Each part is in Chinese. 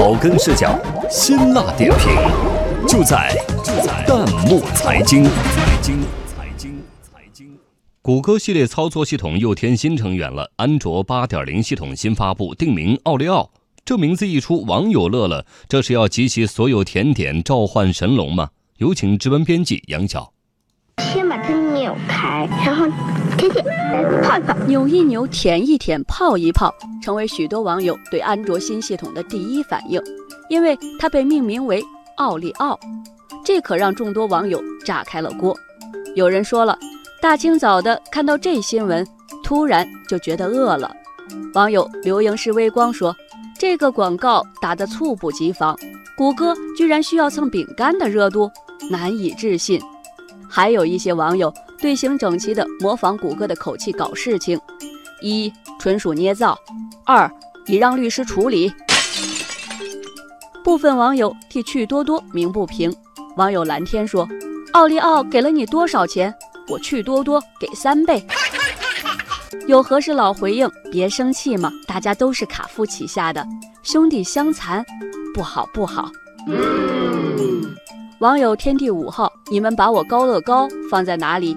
草根视角，辛辣点评，就在就在弹幕财经。财经财经财经。谷歌系列操作系统又添新成员了，安卓八点零系统新发布，定名奥利奥。这名字一出，网友乐了，这是要集齐所有甜点召唤神龙吗？有请值班编辑杨晓。先把它扭开，然后 扭一扭，舔一舔，泡一泡，成为许多网友对安卓新系统的第一反应，因为它被命名为奥利奥，这可让众多网友炸开了锅。有人说了，大清早的看到这新闻，突然就觉得饿了。网友刘莹是微光说，这个广告打得猝不及防，谷歌居然需要蹭饼干的热度，难以置信。还有一些网友队形整齐地模仿谷歌的口气搞事情，一纯属捏造，二已让律师处理。部分网友替趣多多鸣不平，网友蓝天说：“奥利奥给了你多少钱？我趣多多给三倍。”有和事佬回应：“别生气嘛，大家都是卡夫旗下的兄弟相残，不好不好。”网友天地五号，你们把我高乐高放在哪里？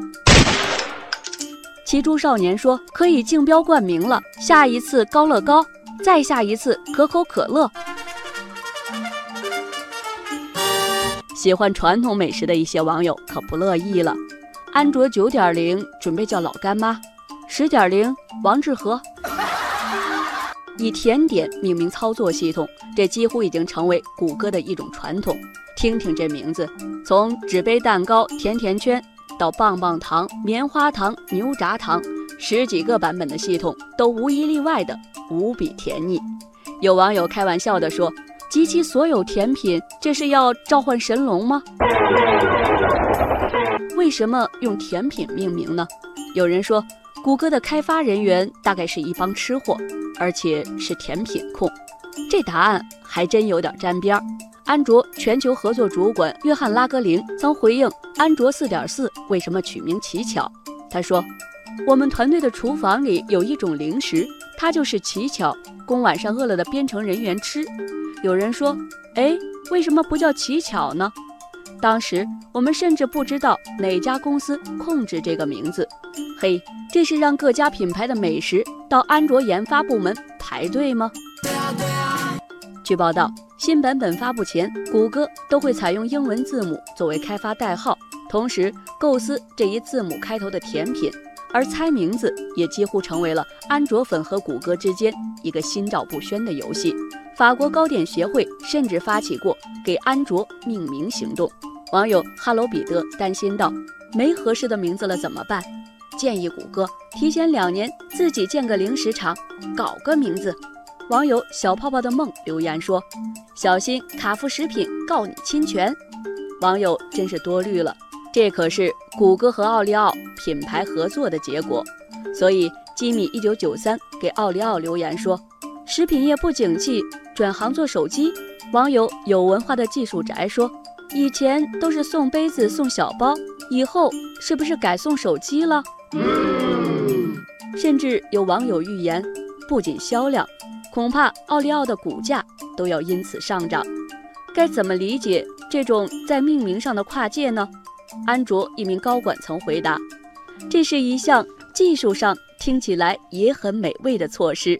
骑猪少年说可以竞标冠名了，下一次高乐高，再下一次可口可乐。喜欢传统美食的一些网友可不乐意了，安卓九点零准备叫老干妈，十点零王致和。以甜点命名操作系统，这几乎已经成为谷歌的一种传统。听听这名字，从纸杯蛋糕、甜甜圈到棒棒糖、棉花糖、牛轧糖，十几个版本的系统都无一例外的无比甜腻。有网友开玩笑地说：“集齐所有甜品，这是要召唤神龙吗？”为什么用甜品命名呢？有人说，谷歌的开发人员大概是一帮吃货，而且是甜品控。这答案还真有点沾边儿。安卓全球合作主管约翰拉格林曾回应安卓4.4为什么取名奇巧，他说：“我们团队的厨房里有一种零食，它就是奇巧，供晚上饿了的编程人员吃。”有人说：“哎，为什么不叫奇巧呢？”当时我们甚至不知道哪家公司控制这个名字。嘿，这是让各家品牌的美食到安卓研发部门排队吗？据报道。新版本发布前，谷歌都会采用英文字母作为开发代号，同时构思这一字母开头的甜品，而猜名字也几乎成为了安卓粉和谷歌之间一个心照不宣的游戏。法国糕点协会甚至发起过给安卓命名行动。网友哈喽彼得担心道：“没合适的名字了怎么办？”建议谷歌提前两年自己建个零食厂，搞个名字。网友小泡泡的梦留言说：“小心卡夫食品告你侵权。”网友真是多虑了，这可是谷歌和奥利奥品牌合作的结果。所以吉米一九九三给奥利奥留言说：“食品业不景气，转行做手机。”网友有文化的技术宅说：“以前都是送杯子送小包，以后是不是改送手机了？”甚至有网友预言，不仅销量。恐怕奥利奥的股价都要因此上涨，该怎么理解这种在命名上的跨界呢？安卓一名高管曾回答：“这是一项技术上听起来也很美味的措施。”